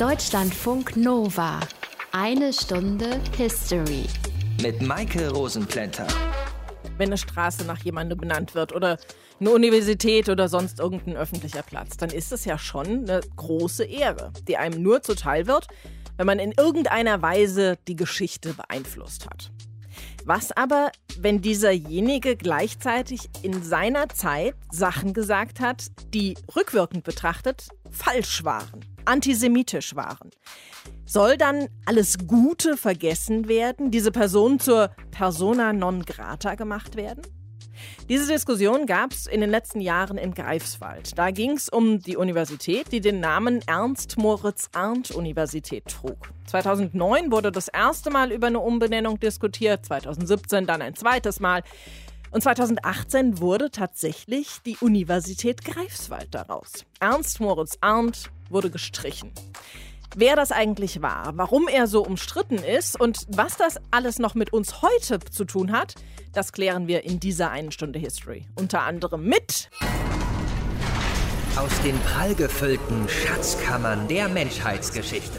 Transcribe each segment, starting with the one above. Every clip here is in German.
Deutschlandfunk Nova. Eine Stunde History. Mit Maike Rosenplanter. Wenn eine Straße nach jemandem benannt wird oder eine Universität oder sonst irgendein öffentlicher Platz, dann ist es ja schon eine große Ehre, die einem nur zuteil wird, wenn man in irgendeiner Weise die Geschichte beeinflusst hat. Was aber, wenn dieserjenige gleichzeitig in seiner Zeit Sachen gesagt hat, die rückwirkend betrachtet falsch waren, antisemitisch waren? Soll dann alles Gute vergessen werden, diese Person zur persona non grata gemacht werden? Diese Diskussion gab es in den letzten Jahren in Greifswald. Da ging es um die Universität, die den Namen Ernst-Moritz-Arndt-Universität trug. 2009 wurde das erste Mal über eine Umbenennung diskutiert, 2017 dann ein zweites Mal. Und 2018 wurde tatsächlich die Universität Greifswald daraus. Ernst Moritz Arndt wurde gestrichen wer das eigentlich war, warum er so umstritten ist und was das alles noch mit uns heute zu tun hat, das klären wir in dieser einen Stunde History. Unter anderem mit. Aus den prallgefüllten Schatzkammern der Menschheitsgeschichte.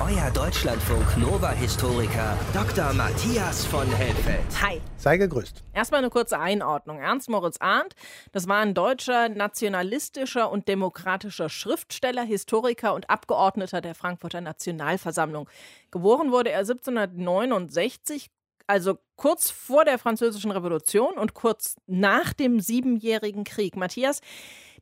Euer Deutschlandfunk Nova-Historiker Dr. Matthias von Helfeld. Hi. Sei gegrüßt. Erstmal eine kurze Einordnung. Ernst Moritz Arndt, das war ein deutscher nationalistischer und demokratischer Schriftsteller, Historiker und Abgeordneter der Frankfurter Nationalversammlung. Geboren wurde er 1769, also kurz vor der Französischen Revolution und kurz nach dem Siebenjährigen Krieg. Matthias,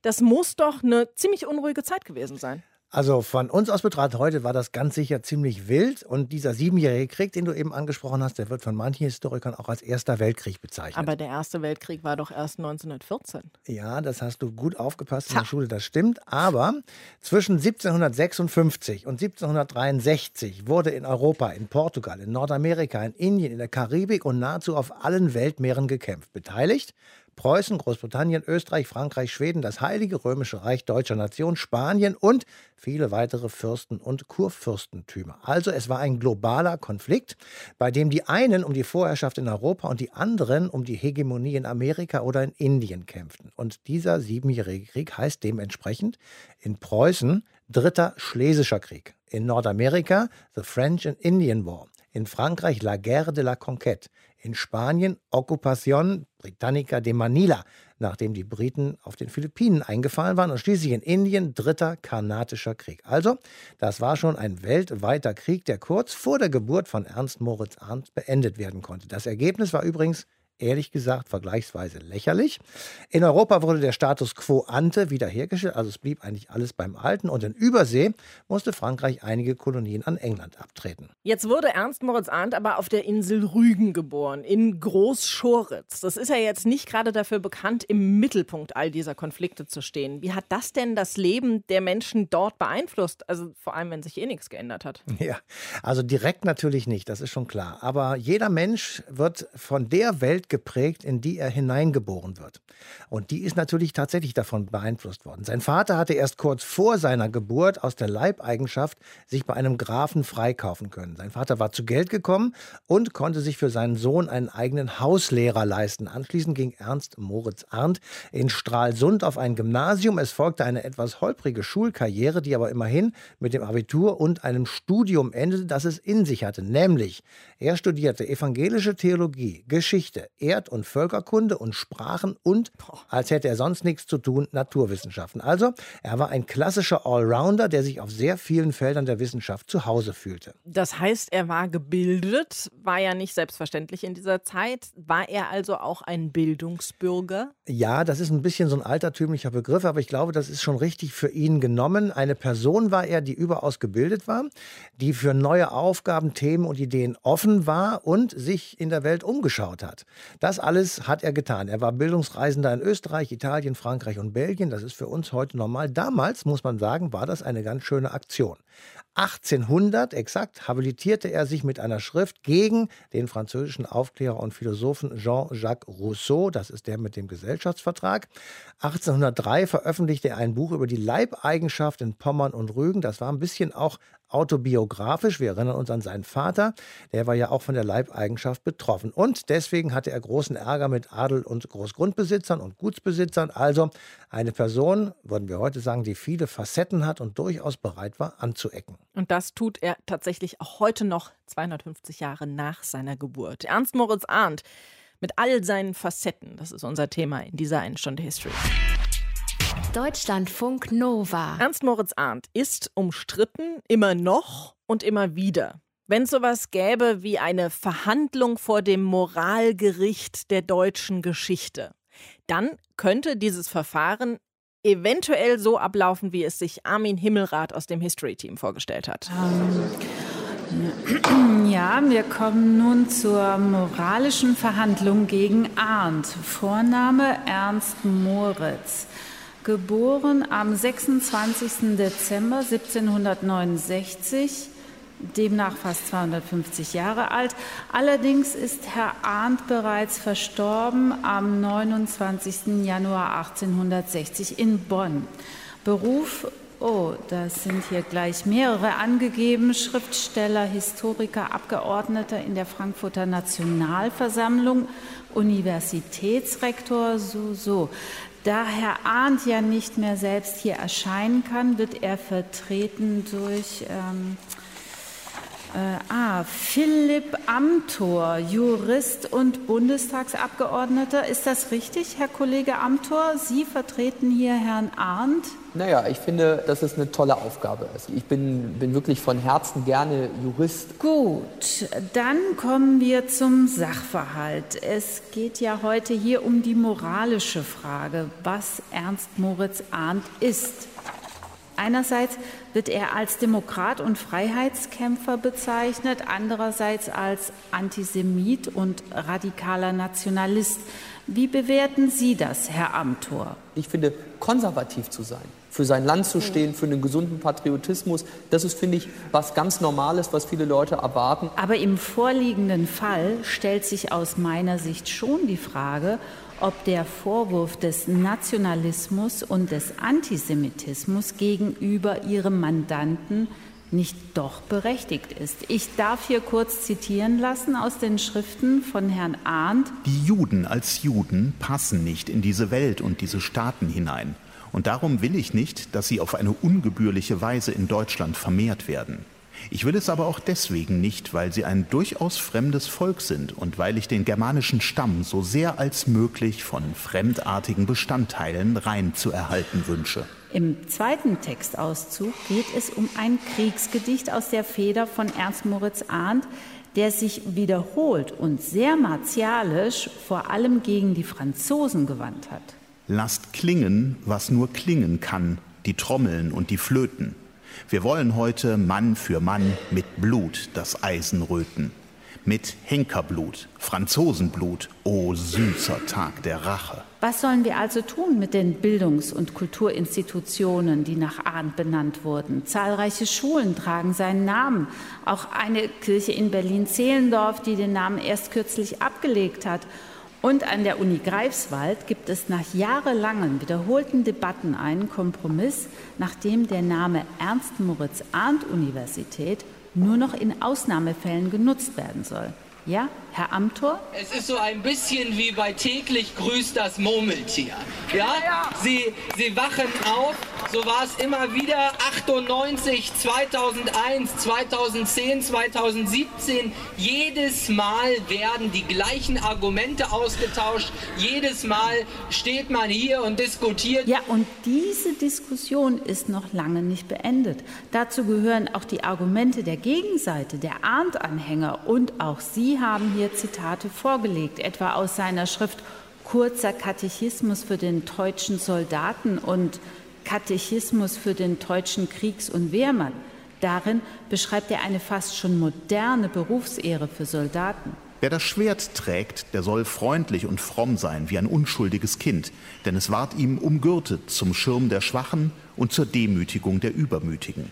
das muss doch eine ziemlich unruhige Zeit gewesen sein. Also von uns aus betrachtet heute war das ganz sicher ziemlich wild. Und dieser siebenjährige Krieg, den du eben angesprochen hast, der wird von manchen Historikern auch als Erster Weltkrieg bezeichnet. Aber der Erste Weltkrieg war doch erst 1914. Ja, das hast du gut aufgepasst in der Schule, das stimmt. Aber zwischen 1756 und 1763 wurde in Europa, in Portugal, in Nordamerika, in Indien, in der Karibik und nahezu auf allen Weltmeeren gekämpft. Beteiligt Preußen, Großbritannien, Österreich, Frankreich, Schweden, das Heilige Römische Reich deutscher Nation, Spanien und viele weitere Fürsten und Kurfürstentümer. Also es war ein globaler Konflikt, bei dem die einen um die Vorherrschaft in Europa und die anderen um die Hegemonie in Amerika oder in Indien kämpften. Und dieser siebenjährige Krieg heißt dementsprechend in Preußen Dritter Schlesischer Krieg, in Nordamerika The French and Indian War, in Frankreich La Guerre de la Conquête, in Spanien Occupation Britannica de Manila, nachdem die Briten auf den Philippinen eingefallen waren und schließlich in Indien dritter Karnatischer Krieg. Also, das war schon ein weltweiter Krieg, der kurz vor der Geburt von Ernst Moritz Arndt beendet werden konnte. Das Ergebnis war übrigens ehrlich gesagt vergleichsweise lächerlich. In Europa wurde der Status quo ante wiederhergestellt, also es blieb eigentlich alles beim Alten. Und in Übersee musste Frankreich einige Kolonien an England abtreten. Jetzt wurde Ernst Moritz Arndt aber auf der Insel Rügen geboren, in Großschoritz. Das ist ja jetzt nicht gerade dafür bekannt, im Mittelpunkt all dieser Konflikte zu stehen. Wie hat das denn das Leben der Menschen dort beeinflusst? Also vor allem, wenn sich eh nichts geändert hat. Ja, also direkt natürlich nicht, das ist schon klar. Aber jeder Mensch wird von der Welt geprägt, in die er hineingeboren wird. Und die ist natürlich tatsächlich davon beeinflusst worden. Sein Vater hatte erst kurz vor seiner Geburt aus der Leibeigenschaft sich bei einem Grafen freikaufen können. Sein Vater war zu Geld gekommen und konnte sich für seinen Sohn einen eigenen Hauslehrer leisten. Anschließend ging Ernst Moritz Arndt in Stralsund auf ein Gymnasium. Es folgte eine etwas holprige Schulkarriere, die aber immerhin mit dem Abitur und einem Studium endete, das es in sich hatte. Nämlich, er studierte evangelische Theologie, Geschichte, Erd- und Völkerkunde und Sprachen und, als hätte er sonst nichts zu tun, Naturwissenschaften. Also, er war ein klassischer Allrounder, der sich auf sehr vielen Feldern der Wissenschaft zu Hause fühlte. Das heißt, er war gebildet, war ja nicht selbstverständlich in dieser Zeit. War er also auch ein Bildungsbürger? Ja, das ist ein bisschen so ein altertümlicher Begriff, aber ich glaube, das ist schon richtig für ihn genommen. Eine Person war er, die überaus gebildet war, die für neue Aufgaben, Themen und Ideen offen war und sich in der Welt umgeschaut hat. Das alles hat er getan. Er war Bildungsreisender in Österreich, Italien, Frankreich und Belgien. Das ist für uns heute normal. Damals, muss man sagen, war das eine ganz schöne Aktion. 1800 exakt habilitierte er sich mit einer Schrift gegen den französischen Aufklärer und Philosophen Jean-Jacques Rousseau, das ist der mit dem Gesellschaftsvertrag. 1803 veröffentlichte er ein Buch über die Leibeigenschaft in Pommern und Rügen. Das war ein bisschen auch autobiografisch. Wir erinnern uns an seinen Vater, der war ja auch von der Leibeigenschaft betroffen. Und deswegen hatte er großen Ärger mit Adel und Großgrundbesitzern und Gutsbesitzern. Also eine Person, würden wir heute sagen, die viele Facetten hat und durchaus bereit war, anzuecken. Und das tut er tatsächlich auch heute noch, 250 Jahre nach seiner Geburt. Ernst Moritz Arndt mit all seinen Facetten, das ist unser Thema in dieser einen Stunde History. Deutschlandfunk Nova. Ernst Moritz Arndt ist umstritten, immer noch und immer wieder. Wenn es sowas gäbe wie eine Verhandlung vor dem Moralgericht der deutschen Geschichte, dann könnte dieses Verfahren eventuell so ablaufen, wie es sich Armin Himmelrath aus dem History-Team vorgestellt hat. Ähm, ja, wir kommen nun zur moralischen Verhandlung gegen Arndt. Vorname Ernst Moritz. Geboren am 26. Dezember 1769 demnach fast 250 Jahre alt. Allerdings ist Herr Arndt bereits verstorben am 29. Januar 1860 in Bonn. Beruf, oh, das sind hier gleich mehrere angegeben, Schriftsteller, Historiker, Abgeordneter in der Frankfurter Nationalversammlung, Universitätsrektor, so, so. Da Herr Arndt ja nicht mehr selbst hier erscheinen kann, wird er vertreten durch ähm, äh, ah, Philipp Amthor, Jurist und Bundestagsabgeordneter. Ist das richtig, Herr Kollege Amthor? Sie vertreten hier Herrn Arndt. Naja, ich finde, dass es eine tolle Aufgabe ist. Ich bin, bin wirklich von Herzen gerne Jurist. Gut, dann kommen wir zum Sachverhalt. Es geht ja heute hier um die moralische Frage, was Ernst Moritz Arndt ist. Einerseits wird er als Demokrat und Freiheitskämpfer bezeichnet, andererseits als Antisemit und radikaler Nationalist. Wie bewerten Sie das, Herr Amthor? Ich finde, konservativ zu sein, für sein Land zu stehen, für einen gesunden Patriotismus, das ist, finde ich, was ganz Normales, was viele Leute erwarten. Aber im vorliegenden Fall stellt sich aus meiner Sicht schon die Frage, ob der Vorwurf des Nationalismus und des Antisemitismus gegenüber ihrem Mandanten nicht doch berechtigt ist. Ich darf hier kurz zitieren lassen aus den Schriften von Herrn Arndt. Die Juden als Juden passen nicht in diese Welt und diese Staaten hinein. Und darum will ich nicht, dass sie auf eine ungebührliche Weise in Deutschland vermehrt werden. Ich will es aber auch deswegen nicht, weil sie ein durchaus fremdes Volk sind und weil ich den germanischen Stamm so sehr als möglich von fremdartigen Bestandteilen rein zu erhalten wünsche. Im zweiten Textauszug geht es um ein Kriegsgedicht aus der Feder von Ernst Moritz Arndt, der sich wiederholt und sehr martialisch vor allem gegen die Franzosen gewandt hat. Lasst klingen, was nur klingen kann, die Trommeln und die Flöten. Wir wollen heute Mann für Mann mit Blut das Eisen röten. Mit Henkerblut, Franzosenblut, o oh süßer Tag der Rache. Was sollen wir also tun mit den Bildungs- und Kulturinstitutionen, die nach Arndt benannt wurden? Zahlreiche Schulen tragen seinen Namen. Auch eine Kirche in Berlin-Zehlendorf, die den Namen erst kürzlich abgelegt hat. Und an der Uni Greifswald gibt es nach jahrelangen wiederholten Debatten einen Kompromiss, nachdem der Name Ernst Moritz Arndt Universität nur noch in Ausnahmefällen genutzt werden soll. Ja, Herr Amthor? Es ist so ein bisschen wie bei täglich grüßt das Murmeltier. Ja? Sie, Sie wachen auf, so war es immer wieder 98, 2001, 2010, 2017. Jedes Mal werden die gleichen Argumente ausgetauscht. Jedes Mal steht man hier und diskutiert. Ja, und diese Diskussion ist noch lange nicht beendet. Dazu gehören auch die Argumente der Gegenseite, der Arndt-Anhänger. Und auch Sie haben hier Zitate vorgelegt, etwa aus seiner Schrift Kurzer Katechismus für den deutschen Soldaten und Katechismus für den deutschen Kriegs- und Wehrmann. Darin beschreibt er eine fast schon moderne Berufsehre für Soldaten. Wer das Schwert trägt, der soll freundlich und fromm sein wie ein unschuldiges Kind, denn es ward ihm umgürtet zum Schirm der Schwachen und zur Demütigung der Übermütigen.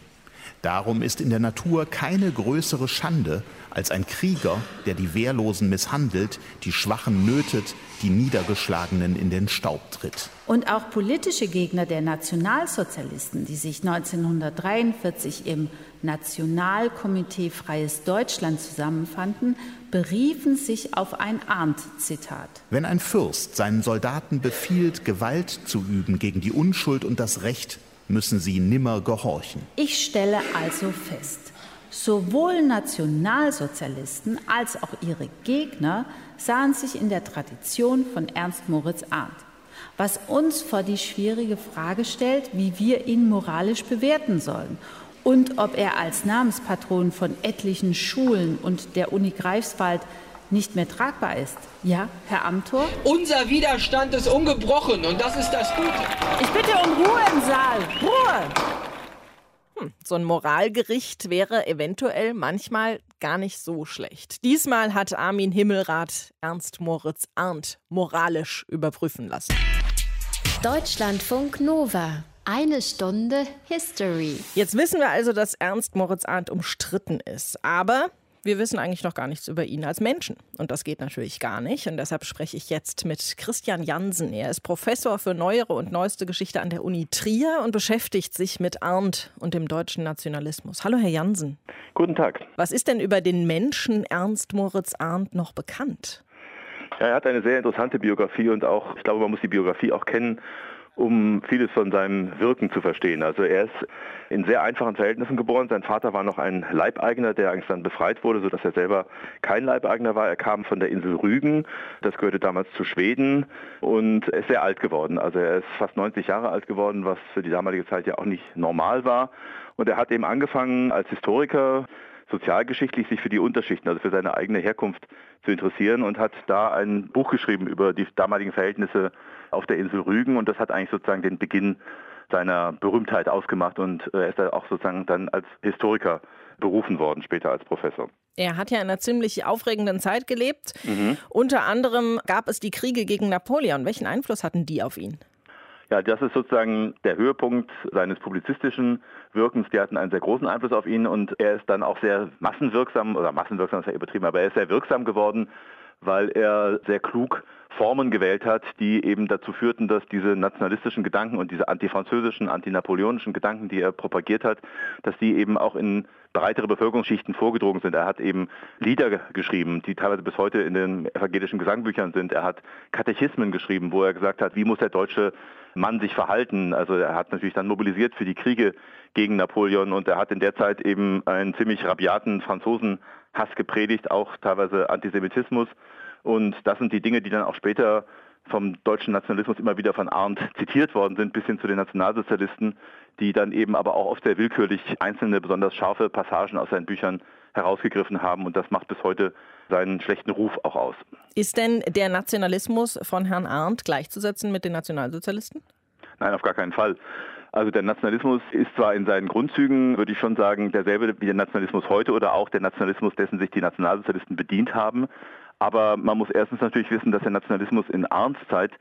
Darum ist in der Natur keine größere Schande als ein Krieger, der die Wehrlosen misshandelt, die Schwachen nötet, die Niedergeschlagenen in den Staub tritt. Und auch politische Gegner der Nationalsozialisten, die sich 1943 im Nationalkomitee Freies Deutschland zusammenfanden, beriefen sich auf ein Arndt-Zitat. Wenn ein Fürst seinen Soldaten befiehlt, Gewalt zu üben gegen die Unschuld und das Recht, müssen sie nimmer gehorchen. Ich stelle also fest, sowohl Nationalsozialisten als auch ihre Gegner sahen sich in der Tradition von Ernst Moritz Arndt, was uns vor die schwierige Frage stellt, wie wir ihn moralisch bewerten sollen und ob er als Namenspatron von etlichen Schulen und der Uni Greifswald nicht mehr tragbar ist. Ja, Herr Amthor? Unser Widerstand ist ungebrochen und das ist das Gute. Ich bitte um Ruhe im Saal. Ruhe! Hm, so ein Moralgericht wäre eventuell manchmal gar nicht so schlecht. Diesmal hat Armin Himmelrath Ernst Moritz Arndt moralisch überprüfen lassen. Deutschlandfunk Nova. Eine Stunde History. Jetzt wissen wir also, dass Ernst Moritz Arndt umstritten ist. Aber wir wissen eigentlich noch gar nichts über ihn als Menschen. Und das geht natürlich gar nicht. Und deshalb spreche ich jetzt mit Christian Jansen. Er ist Professor für neuere und neueste Geschichte an der Uni Trier und beschäftigt sich mit Arndt und dem deutschen Nationalismus. Hallo, Herr Jansen. Guten Tag. Was ist denn über den Menschen Ernst Moritz Arndt noch bekannt? Ja, er hat eine sehr interessante Biografie und auch, ich glaube, man muss die Biografie auch kennen, um vieles von seinem Wirken zu verstehen. Also er ist in sehr einfachen Verhältnissen geboren. Sein Vater war noch ein Leibeigener, der eigentlich dann befreit wurde, sodass er selber kein Leibeigener war. Er kam von der Insel Rügen, das gehörte damals zu Schweden und er ist sehr alt geworden. Also er ist fast 90 Jahre alt geworden, was für die damalige Zeit ja auch nicht normal war. Und er hat eben angefangen als Historiker sozialgeschichtlich sich für die Unterschichten, also für seine eigene Herkunft zu interessieren und hat da ein Buch geschrieben über die damaligen Verhältnisse auf der Insel Rügen und das hat eigentlich sozusagen den Beginn seiner Berühmtheit ausgemacht und äh, er ist auch sozusagen dann als Historiker berufen worden, später als Professor. Er hat ja in einer ziemlich aufregenden Zeit gelebt. Mhm. Unter anderem gab es die Kriege gegen Napoleon. Welchen Einfluss hatten die auf ihn? Ja, das ist sozusagen der Höhepunkt seines publizistischen Wirkens. Die hatten einen sehr großen Einfluss auf ihn und er ist dann auch sehr massenwirksam, oder massenwirksam ist ja übertrieben, aber er ist sehr wirksam geworden, weil er sehr klug Formen gewählt hat, die eben dazu führten, dass diese nationalistischen Gedanken und diese antifranzösischen, antinapoleonischen Gedanken, die er propagiert hat, dass die eben auch in breitere Bevölkerungsschichten vorgedrungen sind. Er hat eben Lieder geschrieben, die teilweise bis heute in den evangelischen Gesangbüchern sind. Er hat Katechismen geschrieben, wo er gesagt hat, wie muss der deutsche Mann sich verhalten. Also er hat natürlich dann mobilisiert für die Kriege gegen Napoleon und er hat in der Zeit eben einen ziemlich rabiaten Franzosenhass gepredigt, auch teilweise Antisemitismus. Und das sind die Dinge, die dann auch später vom deutschen Nationalismus immer wieder von Arndt zitiert worden sind, bis hin zu den Nationalsozialisten, die dann eben aber auch oft sehr willkürlich einzelne besonders scharfe Passagen aus seinen Büchern herausgegriffen haben und das macht bis heute seinen schlechten Ruf auch aus. Ist denn der Nationalismus von Herrn Arndt gleichzusetzen mit den Nationalsozialisten? Nein, auf gar keinen Fall. Also der Nationalismus ist zwar in seinen Grundzügen, würde ich schon sagen, derselbe wie der Nationalismus heute oder auch der Nationalismus, dessen sich die Nationalsozialisten bedient haben. Aber man muss erstens natürlich wissen, dass der Nationalismus in Arndts Zeit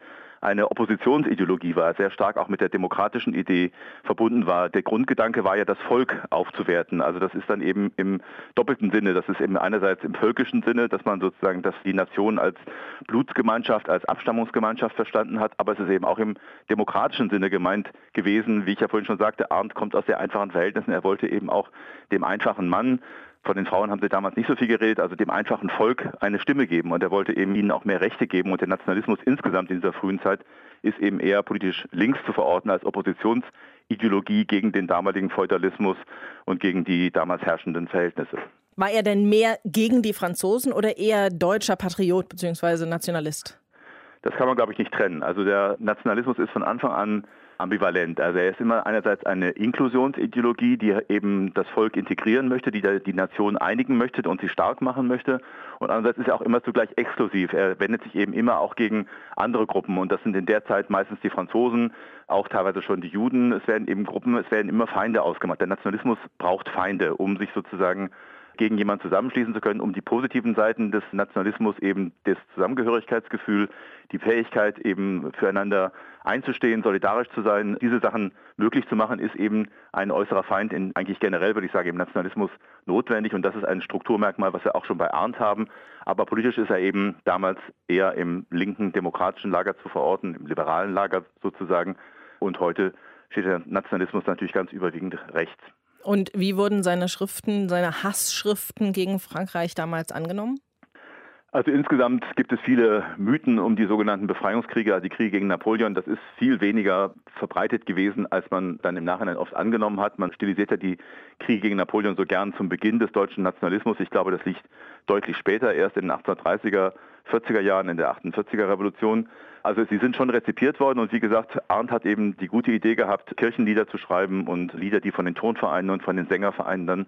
eine Oppositionsideologie war, sehr stark auch mit der demokratischen Idee verbunden war. Der Grundgedanke war ja, das Volk aufzuwerten. Also das ist dann eben im doppelten Sinne. Das ist eben einerseits im völkischen Sinne, dass man sozusagen, dass die Nation als Blutsgemeinschaft, als Abstammungsgemeinschaft verstanden hat, aber es ist eben auch im demokratischen Sinne gemeint gewesen. Wie ich ja vorhin schon sagte, Arndt kommt aus sehr einfachen Verhältnissen. Er wollte eben auch dem einfachen Mann von den Frauen haben sie damals nicht so viel geredet, also dem einfachen Volk eine Stimme geben. Und er wollte eben ihnen auch mehr Rechte geben. Und der Nationalismus insgesamt in dieser frühen Zeit ist eben eher politisch links zu verorten als Oppositionsideologie gegen den damaligen Feudalismus und gegen die damals herrschenden Verhältnisse. War er denn mehr gegen die Franzosen oder eher deutscher Patriot bzw. Nationalist? Das kann man, glaube ich, nicht trennen. Also der Nationalismus ist von Anfang an ambivalent. Also er ist immer einerseits eine Inklusionsideologie, die eben das Volk integrieren möchte, die die Nation einigen möchte und sie stark machen möchte. Und andererseits ist er auch immer zugleich exklusiv. Er wendet sich eben immer auch gegen andere Gruppen. Und das sind in der Zeit meistens die Franzosen, auch teilweise schon die Juden. Es werden eben Gruppen, es werden immer Feinde ausgemacht. Der Nationalismus braucht Feinde, um sich sozusagen gegen jemanden zusammenschließen zu können, um die positiven Seiten des Nationalismus eben das Zusammengehörigkeitsgefühl, die Fähigkeit eben füreinander einzustehen, solidarisch zu sein, diese Sachen möglich zu machen, ist eben ein äußerer Feind in eigentlich generell, würde ich sagen, im Nationalismus notwendig und das ist ein Strukturmerkmal, was wir auch schon bei Arndt haben. Aber politisch ist er eben damals eher im linken demokratischen Lager zu verorten, im liberalen Lager sozusagen und heute steht der Nationalismus natürlich ganz überwiegend rechts. Und wie wurden seine Schriften, seine Hassschriften gegen Frankreich damals angenommen? Also insgesamt gibt es viele Mythen um die sogenannten Befreiungskriege, also die Kriege gegen Napoleon. Das ist viel weniger verbreitet gewesen, als man dann im Nachhinein oft angenommen hat. Man stilisiert ja die Kriege gegen Napoleon so gern zum Beginn des deutschen Nationalismus. Ich glaube, das liegt deutlich später, erst in den 1830er, 40er Jahren, in der 48er Revolution. Also sie sind schon rezipiert worden und wie gesagt, Arndt hat eben die gute Idee gehabt, Kirchenlieder zu schreiben und Lieder, die von den Tonvereinen und von den Sängervereinen dann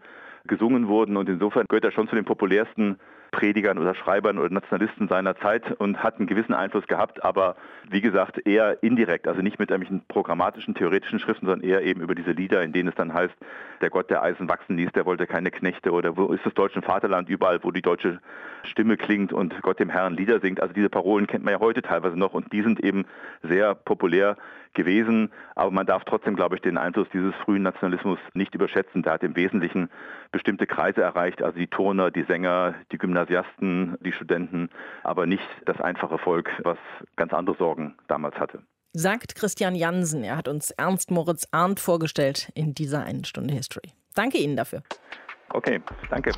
gesungen wurden. Und insofern gehört er schon zu den populärsten Predigern oder Schreibern oder Nationalisten seiner Zeit und hat einen gewissen Einfluss gehabt, aber wie gesagt eher indirekt, also nicht mit irgendwelchen programmatischen, theoretischen Schriften, sondern eher eben über diese Lieder, in denen es dann heißt, der Gott, der Eisen wachsen ließ, der wollte keine Knechte oder wo ist das deutsche Vaterland, überall, wo die deutsche Stimme klingt und Gott dem Herrn Lieder singt. Also diese Parolen kennt man ja heute teilweise noch und die sind eben sehr populär gewesen, aber man darf trotzdem, glaube ich, den Einfluss dieses frühen Nationalismus nicht überschätzen. Der hat im Wesentlichen bestimmte Kreise erreicht, also die Turner, die Sänger, die Gymnasiasten, die Studenten, aber nicht das einfache Volk, was ganz andere Sorgen damals hatte. Sagt Christian Jansen. Er hat uns Ernst Moritz Arndt vorgestellt in dieser einen Stunde History. Danke Ihnen dafür. Okay, danke.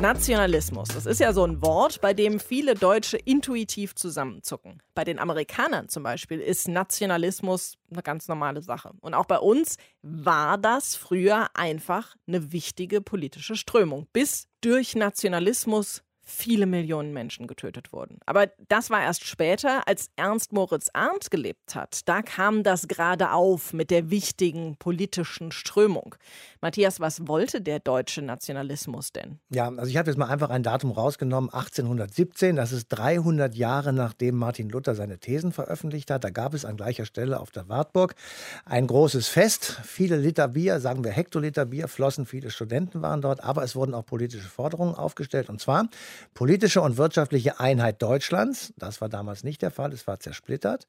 Nationalismus, das ist ja so ein Wort, bei dem viele Deutsche intuitiv zusammenzucken. Bei den Amerikanern zum Beispiel ist Nationalismus eine ganz normale Sache. Und auch bei uns war das früher einfach eine wichtige politische Strömung, bis durch Nationalismus viele Millionen Menschen getötet wurden. Aber das war erst später, als Ernst Moritz Arndt gelebt hat. Da kam das gerade auf mit der wichtigen politischen Strömung. Matthias, was wollte der deutsche Nationalismus denn? Ja, also ich habe jetzt mal einfach ein Datum rausgenommen, 1817. Das ist 300 Jahre nachdem Martin Luther seine Thesen veröffentlicht hat. Da gab es an gleicher Stelle auf der Wartburg ein großes Fest. Viele Liter Bier, sagen wir Hektoliter Bier, flossen. Viele Studenten waren dort. Aber es wurden auch politische Forderungen aufgestellt. Und zwar politische und wirtschaftliche Einheit Deutschlands. Das war damals nicht der Fall. Es war zersplittert.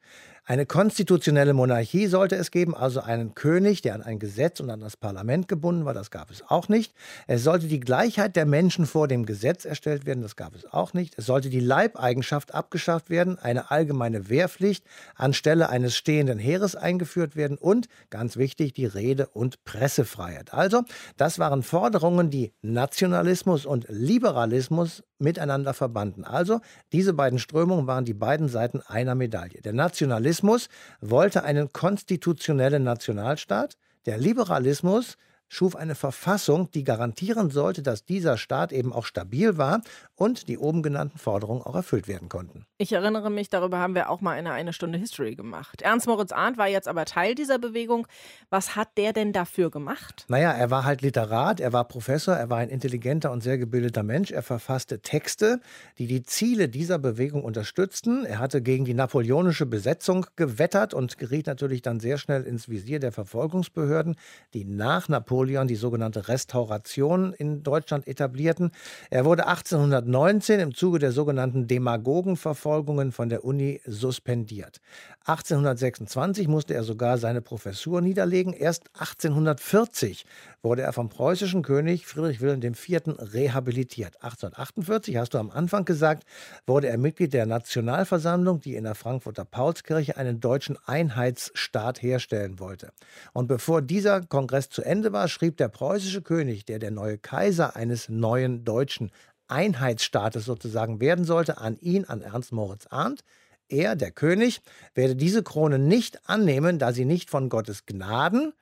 Eine konstitutionelle Monarchie sollte es geben, also einen König, der an ein Gesetz und an das Parlament gebunden war. Das gab es auch nicht. Es sollte die Gleichheit der Menschen vor dem Gesetz erstellt werden. Das gab es auch nicht. Es sollte die Leibeigenschaft abgeschafft werden, eine allgemeine Wehrpflicht anstelle eines stehenden Heeres eingeführt werden und, ganz wichtig, die Rede- und Pressefreiheit. Also, das waren Forderungen, die Nationalismus und Liberalismus miteinander verbanden. Also, diese beiden Strömungen waren die beiden Seiten einer Medaille. Der Nationalismus Sozialismus wollte einen konstitutionellen Nationalstaat. Der Liberalismus schuf eine Verfassung, die garantieren sollte, dass dieser Staat eben auch stabil war und die oben genannten Forderungen auch erfüllt werden konnten. Ich erinnere mich, darüber haben wir auch mal eine eine Stunde History gemacht. Ernst Moritz Arndt war jetzt aber Teil dieser Bewegung. Was hat der denn dafür gemacht? Naja, er war halt Literat, er war Professor, er war ein intelligenter und sehr gebildeter Mensch. Er verfasste Texte, die die Ziele dieser Bewegung unterstützten. Er hatte gegen die napoleonische Besetzung gewettert und geriet natürlich dann sehr schnell ins Visier der Verfolgungsbehörden, die nach Napoleon Napoleon die sogenannte Restauration in Deutschland etablierten. Er wurde 1819 im Zuge der sogenannten Demagogenverfolgungen von der Uni suspendiert. 1826 musste er sogar seine Professur niederlegen. Erst 1840 wurde er vom preußischen König Friedrich Wilhelm IV. rehabilitiert. 1848, hast du am Anfang gesagt, wurde er Mitglied der Nationalversammlung, die in der Frankfurter Paulskirche einen deutschen Einheitsstaat herstellen wollte. Und bevor dieser Kongress zu Ende war, schrieb der preußische König, der der neue Kaiser eines neuen deutschen Einheitsstaates sozusagen werden sollte, an ihn, an Ernst Moritz Arndt, er, der König, werde diese Krone nicht annehmen, da sie nicht von Gottes Gnaden,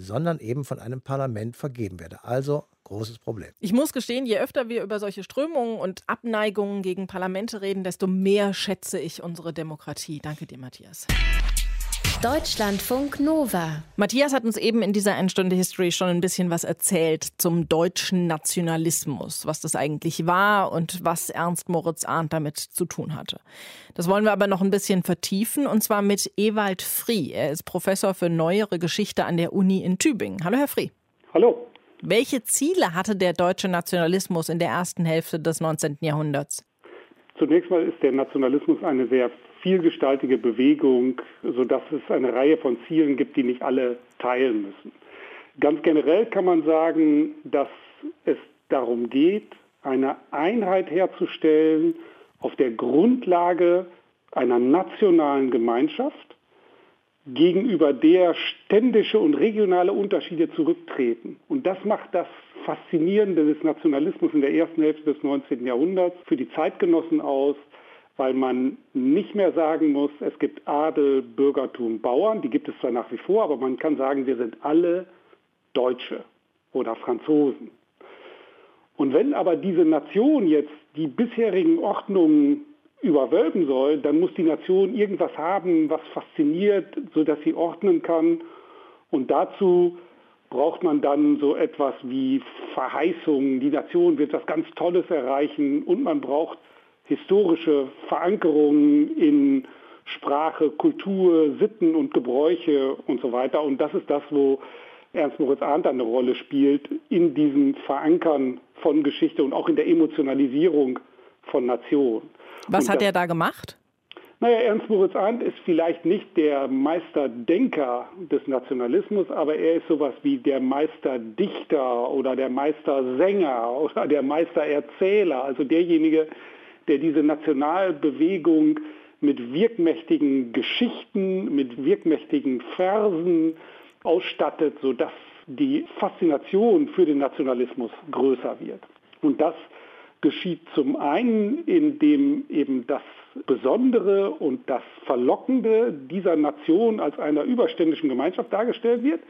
sondern eben von einem Parlament vergeben werde. Also großes Problem. Ich muss gestehen, je öfter wir über solche Strömungen und Abneigungen gegen Parlamente reden, desto mehr schätze ich unsere Demokratie. Danke dir, Matthias. Deutschlandfunk Nova. Matthias hat uns eben in dieser Einstunde History schon ein bisschen was erzählt zum deutschen Nationalismus, was das eigentlich war und was Ernst Moritz Arndt damit zu tun hatte. Das wollen wir aber noch ein bisschen vertiefen und zwar mit Ewald Frie. Er ist Professor für neuere Geschichte an der Uni in Tübingen. Hallo, Herr Frie. Hallo. Welche Ziele hatte der deutsche Nationalismus in der ersten Hälfte des 19. Jahrhunderts? Zunächst mal ist der Nationalismus eine sehr vielgestaltige Bewegung, sodass es eine Reihe von Zielen gibt, die nicht alle teilen müssen. Ganz generell kann man sagen, dass es darum geht, eine Einheit herzustellen auf der Grundlage einer nationalen Gemeinschaft, gegenüber der ständische und regionale Unterschiede zurücktreten. Und das macht das Faszinierende des Nationalismus in der ersten Hälfte des 19. Jahrhunderts für die Zeitgenossen aus, weil man nicht mehr sagen muss, es gibt Adel, Bürgertum, Bauern, die gibt es zwar nach wie vor, aber man kann sagen, wir sind alle Deutsche oder Franzosen. Und wenn aber diese Nation jetzt die bisherigen Ordnungen überwölben soll, dann muss die Nation irgendwas haben, was fasziniert, sodass sie ordnen kann. Und dazu braucht man dann so etwas wie Verheißungen. Die Nation wird was ganz Tolles erreichen und man braucht historische Verankerungen in Sprache, Kultur, Sitten und Gebräuche und so weiter. Und das ist das, wo Ernst Moritz Arndt eine Rolle spielt in diesem Verankern von Geschichte und auch in der Emotionalisierung von Nationen. Was hat er da gemacht? Naja, Ernst Moritz Arndt ist vielleicht nicht der Meisterdenker des Nationalismus, aber er ist sowas wie der Meisterdichter oder der Meistersänger oder der Meistererzähler, also derjenige, der diese Nationalbewegung mit wirkmächtigen Geschichten, mit wirkmächtigen Versen ausstattet, sodass die Faszination für den Nationalismus größer wird. Und das geschieht zum einen, indem eben das Besondere und das Verlockende dieser Nation als einer überständischen Gemeinschaft dargestellt wird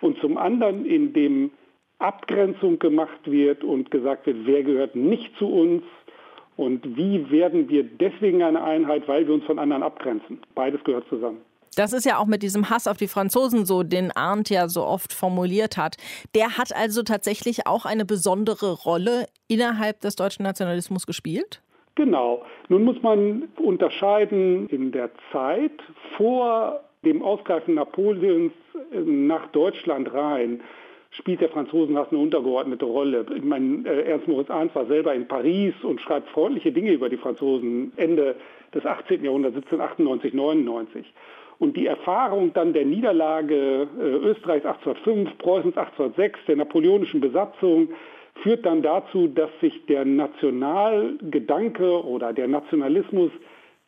und zum anderen, indem Abgrenzung gemacht wird und gesagt wird, wer gehört nicht zu uns und wie werden wir deswegen eine Einheit, weil wir uns von anderen abgrenzen. Beides gehört zusammen. Das ist ja auch mit diesem Hass auf die Franzosen so, den Arndt ja so oft formuliert hat. Der hat also tatsächlich auch eine besondere Rolle innerhalb des deutschen Nationalismus gespielt? Genau. Nun muss man unterscheiden in der Zeit vor dem Ausgreifen Napoleons nach Deutschland rein spielt der Franzosenhass eine untergeordnete Rolle. Ich meine, äh, Ernst Moritz Arndt war selber in Paris und schreibt freundliche Dinge über die Franzosen Ende des 18. Jahrhunderts, 1798, 99. Und die Erfahrung dann der Niederlage äh, Österreichs 1805, Preußens 1806, der napoleonischen Besatzung, führt dann dazu, dass sich der Nationalgedanke oder der Nationalismus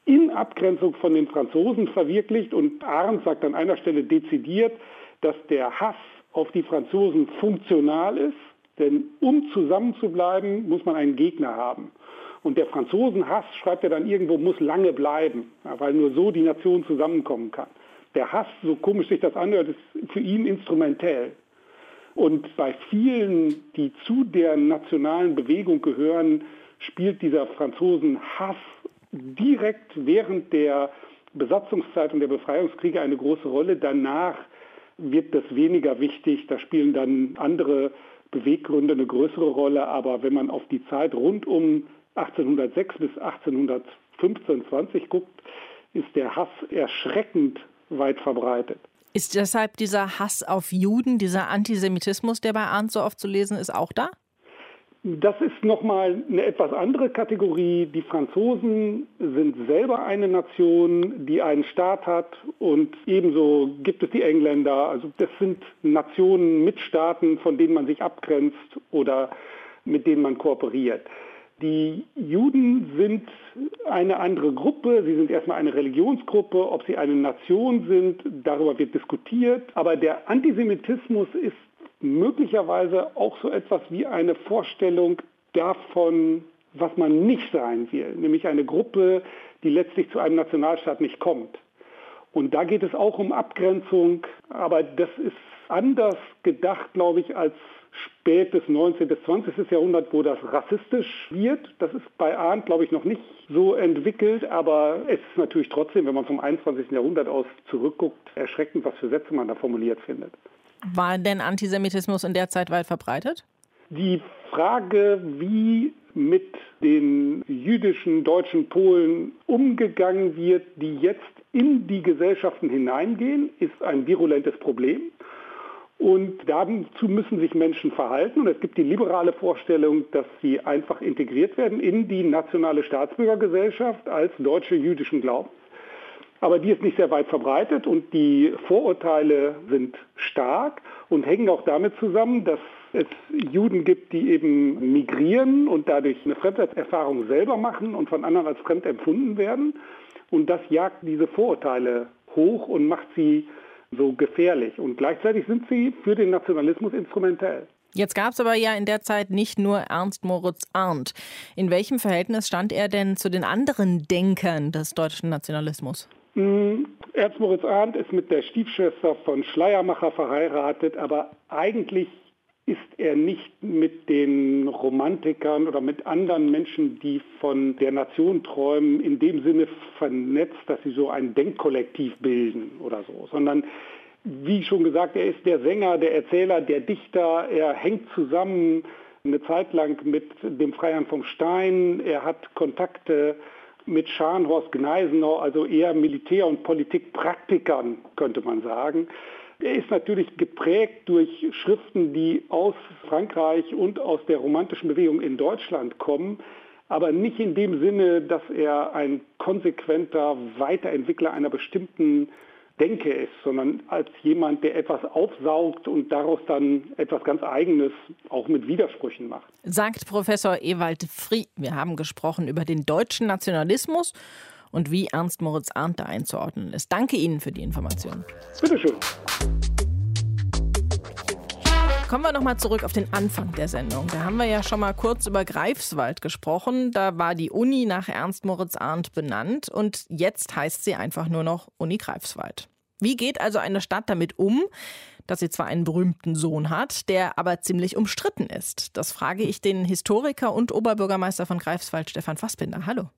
in Abgrenzung von den Franzosen verwirklicht. Und Arndt sagt an einer Stelle dezidiert, dass der Hass auf die Franzosen funktional ist, denn um zusammenzubleiben, muss man einen Gegner haben. Und der Franzosenhass, schreibt er dann irgendwo, muss lange bleiben, weil nur so die Nation zusammenkommen kann. Der Hass, so komisch sich das anhört, ist für ihn instrumentell. Und bei vielen, die zu der nationalen Bewegung gehören, spielt dieser Franzosenhass direkt während der Besatzungszeit und der Befreiungskriege eine große Rolle. Danach wird das weniger wichtig. Da spielen dann andere Beweggründe eine größere Rolle. Aber wenn man auf die Zeit rund um 1806 bis 1815, 20 guckt, ist der Hass erschreckend weit verbreitet. Ist deshalb dieser Hass auf Juden, dieser Antisemitismus, der bei Arndt so oft zu lesen ist, auch da? Das ist nochmal eine etwas andere Kategorie. Die Franzosen sind selber eine Nation, die einen Staat hat und ebenso gibt es die Engländer. Also das sind Nationen mit Staaten, von denen man sich abgrenzt oder mit denen man kooperiert. Die Juden sind eine andere Gruppe. Sie sind erstmal eine Religionsgruppe. Ob sie eine Nation sind, darüber wird diskutiert. Aber der Antisemitismus ist möglicherweise auch so etwas wie eine Vorstellung davon, was man nicht sein will, nämlich eine Gruppe, die letztlich zu einem Nationalstaat nicht kommt. Und da geht es auch um Abgrenzung, aber das ist anders gedacht, glaube ich, als spätes 19. bis 20. Jahrhundert, wo das rassistisch wird. Das ist bei Arndt, glaube ich, noch nicht so entwickelt, aber es ist natürlich trotzdem, wenn man vom 21. Jahrhundert aus zurückguckt, erschreckend, was für Sätze man da formuliert findet. War denn Antisemitismus in der Zeit weit verbreitet? Die Frage, wie mit den jüdischen, deutschen Polen umgegangen wird, die jetzt in die Gesellschaften hineingehen, ist ein virulentes Problem. Und dazu müssen sich Menschen verhalten. Und es gibt die liberale Vorstellung, dass sie einfach integriert werden in die nationale Staatsbürgergesellschaft als deutsche jüdischen Glaubens. Aber die ist nicht sehr weit verbreitet und die Vorurteile sind stark und hängen auch damit zusammen, dass es Juden gibt, die eben migrieren und dadurch eine Fremderfahrung selber machen und von anderen als fremd empfunden werden. Und das jagt diese Vorurteile hoch und macht sie so gefährlich. Und gleichzeitig sind sie für den Nationalismus instrumentell. Jetzt gab es aber ja in der Zeit nicht nur Ernst Moritz Arndt. In welchem Verhältnis stand er denn zu den anderen Denkern des deutschen Nationalismus? Hm, Ernst Moritz Arndt ist mit der Stiefschwester von Schleiermacher verheiratet, aber eigentlich ist er nicht mit den Romantikern oder mit anderen Menschen, die von der Nation träumen, in dem Sinne vernetzt, dass sie so ein Denkkollektiv bilden oder so, sondern wie schon gesagt, er ist der Sänger, der Erzähler, der Dichter, er hängt zusammen eine Zeit lang mit dem Freiherrn vom Stein, er hat Kontakte mit Scharnhorst Gneisenau, also eher Militär- und Politikpraktikern, könnte man sagen. Er ist natürlich geprägt durch Schriften, die aus Frankreich und aus der romantischen Bewegung in Deutschland kommen, aber nicht in dem Sinne, dass er ein konsequenter Weiterentwickler einer bestimmten Denke ist, sondern als jemand, der etwas aufsaugt und daraus dann etwas ganz Eigenes auch mit Widersprüchen macht. Sagt Professor Ewald Frie. Wir haben gesprochen über den deutschen Nationalismus und wie Ernst Moritz Arndt da einzuordnen ist. Danke Ihnen für die Information. Bitte schön. Kommen wir nochmal zurück auf den Anfang der Sendung. Da haben wir ja schon mal kurz über Greifswald gesprochen. Da war die Uni nach Ernst Moritz Arndt benannt und jetzt heißt sie einfach nur noch Uni Greifswald. Wie geht also eine Stadt damit um, dass sie zwar einen berühmten Sohn hat, der aber ziemlich umstritten ist? Das frage ich den Historiker und Oberbürgermeister von Greifswald, Stefan Fassbinder. Hallo.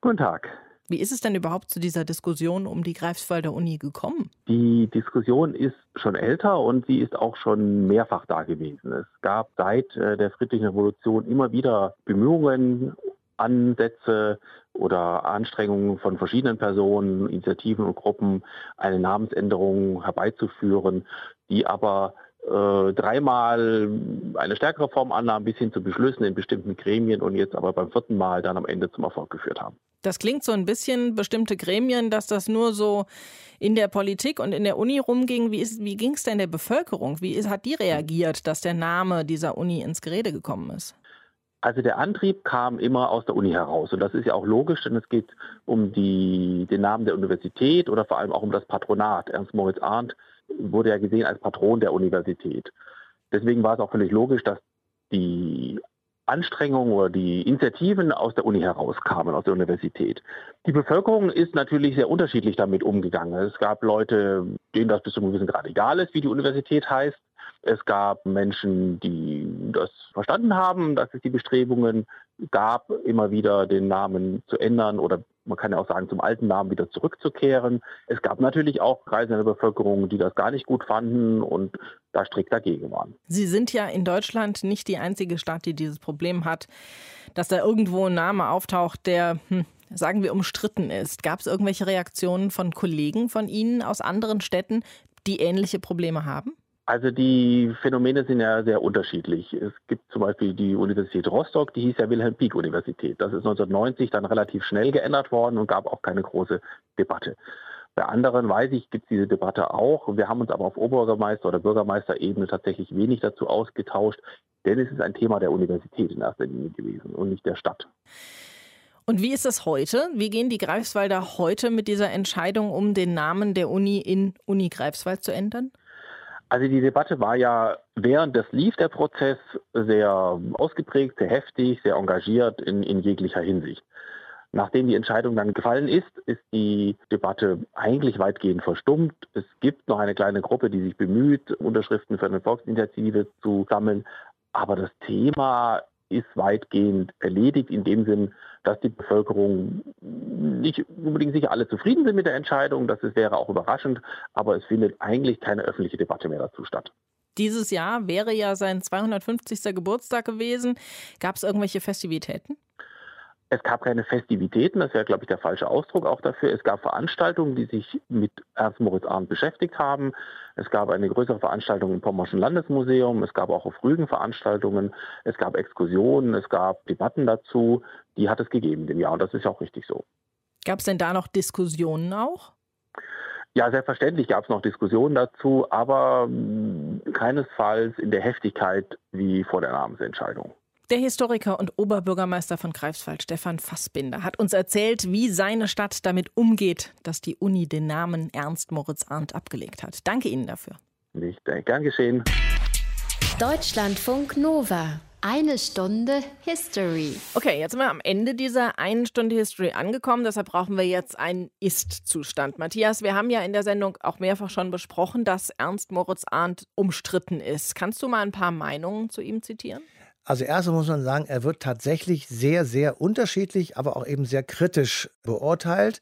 Guten Tag. Wie ist es denn überhaupt zu dieser Diskussion um die Greifswalder Uni gekommen? Die Diskussion ist schon älter und sie ist auch schon mehrfach da gewesen. Es gab seit äh, der friedlichen Revolution immer wieder Bemühungen, Ansätze oder Anstrengungen von verschiedenen Personen, Initiativen und Gruppen, eine Namensänderung herbeizuführen, die aber äh, dreimal eine stärkere Form annahmen, bis hin zu Beschlüssen in bestimmten Gremien und jetzt aber beim vierten Mal dann am Ende zum Erfolg geführt haben. Das klingt so ein bisschen bestimmte Gremien, dass das nur so in der Politik und in der Uni rumging. Wie, wie ging es denn der Bevölkerung? Wie ist, hat die reagiert, dass der Name dieser Uni ins Gerede gekommen ist? Also der Antrieb kam immer aus der Uni heraus. Und das ist ja auch logisch, denn es geht um die, den Namen der Universität oder vor allem auch um das Patronat. Ernst Moritz Arndt wurde ja gesehen als Patron der Universität. Deswegen war es auch völlig logisch, dass die Anstrengungen oder die Initiativen aus der Uni herauskamen, aus der Universität. Die Bevölkerung ist natürlich sehr unterschiedlich damit umgegangen. Es gab Leute, denen das bis zu einem gewissen Grad egal ist, wie die Universität heißt. Es gab Menschen, die das verstanden haben, dass es die Bestrebungen gab, immer wieder den Namen zu ändern oder man kann ja auch sagen, zum alten Namen wieder zurückzukehren. Es gab natürlich auch Kreise in der Bevölkerung, die das gar nicht gut fanden und da strikt dagegen waren. Sie sind ja in Deutschland nicht die einzige Stadt, die dieses Problem hat, dass da irgendwo ein Name auftaucht, der, hm, sagen wir, umstritten ist. Gab es irgendwelche Reaktionen von Kollegen von Ihnen aus anderen Städten, die ähnliche Probleme haben? Also die Phänomene sind ja sehr unterschiedlich. Es gibt zum Beispiel die Universität Rostock, die hieß ja Wilhelm Pieck Universität. Das ist 1990 dann relativ schnell geändert worden und gab auch keine große Debatte. Bei anderen weiß ich, gibt es diese Debatte auch. Wir haben uns aber auf Oberbürgermeister- oder Bürgermeisterebene tatsächlich wenig dazu ausgetauscht, denn es ist ein Thema der Universität in erster Linie gewesen und nicht der Stadt. Und wie ist es heute? Wie gehen die Greifswalder heute mit dieser Entscheidung um, den Namen der Uni in Uni Greifswald zu ändern? Also die Debatte war ja während des lief der Prozess sehr ausgeprägt, sehr heftig, sehr engagiert in, in jeglicher Hinsicht. Nachdem die Entscheidung dann gefallen ist, ist die Debatte eigentlich weitgehend verstummt. Es gibt noch eine kleine Gruppe, die sich bemüht, Unterschriften für eine Volksinitiative zu sammeln. Aber das Thema ist weitgehend erledigt in dem Sinn, dass die Bevölkerung nicht unbedingt sicher alle zufrieden sind mit der Entscheidung. Das wäre auch überraschend, aber es findet eigentlich keine öffentliche Debatte mehr dazu statt. Dieses Jahr wäre ja sein 250. Geburtstag gewesen. Gab es irgendwelche Festivitäten? Es gab keine Festivitäten, das wäre, glaube ich, der falsche Ausdruck auch dafür. Es gab Veranstaltungen, die sich mit Ernst Moritz Arndt beschäftigt haben. Es gab eine größere Veranstaltung im Pommerschen Landesmuseum. Es gab auch auf Rügen Veranstaltungen. Es gab Exkursionen. Es gab Debatten dazu. Die hat es gegeben in dem Jahr und das ist ja auch richtig so. Gab es denn da noch Diskussionen auch? Ja, selbstverständlich gab es noch Diskussionen dazu, aber mh, keinesfalls in der Heftigkeit wie vor der Namensentscheidung. Der Historiker und Oberbürgermeister von Greifswald, Stefan Fassbinder, hat uns erzählt, wie seine Stadt damit umgeht, dass die Uni den Namen Ernst Moritz Arndt abgelegt hat. Danke Ihnen dafür. Nicht gern geschehen. Deutschlandfunk Nova. Eine Stunde History. Okay, jetzt sind wir am Ende dieser einen Stunde History angekommen. Deshalb brauchen wir jetzt einen Ist-Zustand. Matthias, wir haben ja in der Sendung auch mehrfach schon besprochen, dass Ernst Moritz Arndt umstritten ist. Kannst du mal ein paar Meinungen zu ihm zitieren? Also erstmal muss man sagen, er wird tatsächlich sehr, sehr unterschiedlich, aber auch eben sehr kritisch beurteilt.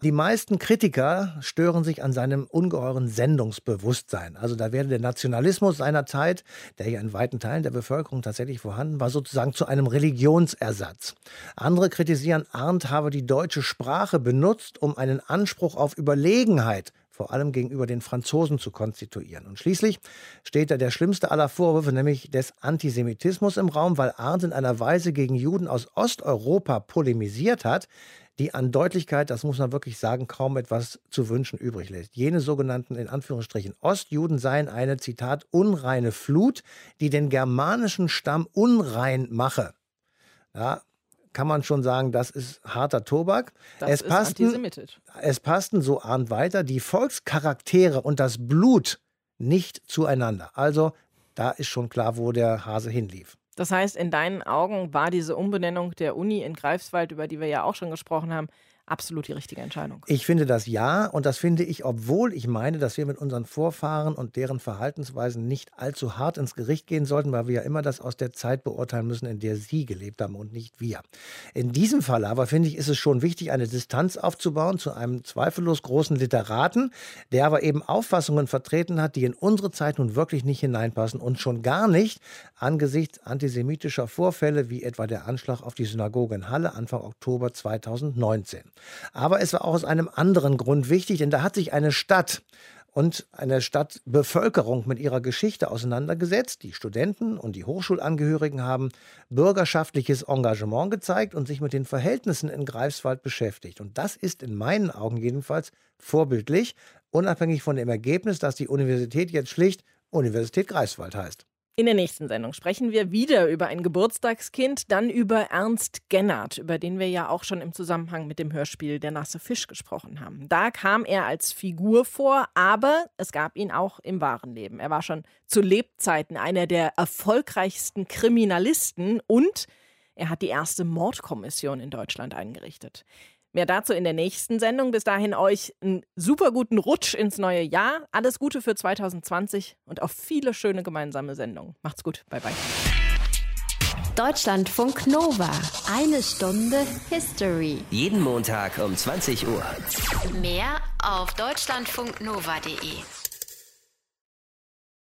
Die meisten Kritiker stören sich an seinem ungeheuren Sendungsbewusstsein. Also da werde der Nationalismus seiner Zeit, der ja in weiten Teilen der Bevölkerung tatsächlich vorhanden war, sozusagen zu einem Religionsersatz. Andere kritisieren, Arndt habe die deutsche Sprache benutzt, um einen Anspruch auf Überlegenheit vor allem gegenüber den Franzosen zu konstituieren. Und schließlich steht da der schlimmste aller Vorwürfe, nämlich des Antisemitismus im Raum, weil Arndt in einer Weise gegen Juden aus Osteuropa polemisiert hat, die an Deutlichkeit, das muss man wirklich sagen, kaum etwas zu wünschen übrig lässt. Jene sogenannten, in Anführungsstrichen, Ostjuden seien eine, Zitat, unreine Flut, die den germanischen Stamm unrein mache. Ja, kann man schon sagen, das ist harter Tobak. Das es ist passten, antisemitisch. es passten, so ahnt weiter, die Volkscharaktere und das Blut nicht zueinander. Also da ist schon klar, wo der Hase hinlief. Das heißt, in deinen Augen war diese Umbenennung der Uni in Greifswald, über die wir ja auch schon gesprochen haben, absolut die richtige Entscheidung. Ich finde das ja und das finde ich, obwohl ich meine, dass wir mit unseren Vorfahren und deren Verhaltensweisen nicht allzu hart ins Gericht gehen sollten, weil wir ja immer das aus der Zeit beurteilen müssen, in der sie gelebt haben und nicht wir. In diesem Fall aber finde ich, ist es schon wichtig, eine Distanz aufzubauen zu einem zweifellos großen Literaten, der aber eben Auffassungen vertreten hat, die in unsere Zeit nun wirklich nicht hineinpassen und schon gar nicht angesichts antisemitischer Vorfälle wie etwa der Anschlag auf die Synagoge in Halle Anfang Oktober 2019. Aber es war auch aus einem anderen Grund wichtig, denn da hat sich eine Stadt und eine Stadtbevölkerung mit ihrer Geschichte auseinandergesetzt. Die Studenten und die Hochschulangehörigen haben bürgerschaftliches Engagement gezeigt und sich mit den Verhältnissen in Greifswald beschäftigt. Und das ist in meinen Augen jedenfalls vorbildlich, unabhängig von dem Ergebnis, dass die Universität jetzt schlicht Universität Greifswald heißt. In der nächsten Sendung sprechen wir wieder über ein Geburtstagskind, dann über Ernst Gennert, über den wir ja auch schon im Zusammenhang mit dem Hörspiel Der nasse Fisch gesprochen haben. Da kam er als Figur vor, aber es gab ihn auch im wahren Leben. Er war schon zu Lebzeiten einer der erfolgreichsten Kriminalisten und er hat die erste Mordkommission in Deutschland eingerichtet. Mehr dazu in der nächsten Sendung. Bis dahin euch einen super guten Rutsch ins neue Jahr. Alles Gute für 2020 und auf viele schöne gemeinsame Sendungen. Macht's gut. Bye bye. Deutschlandfunk Nova. Eine Stunde History. Jeden Montag um 20 Uhr. Mehr auf deutschlandfunknova.de.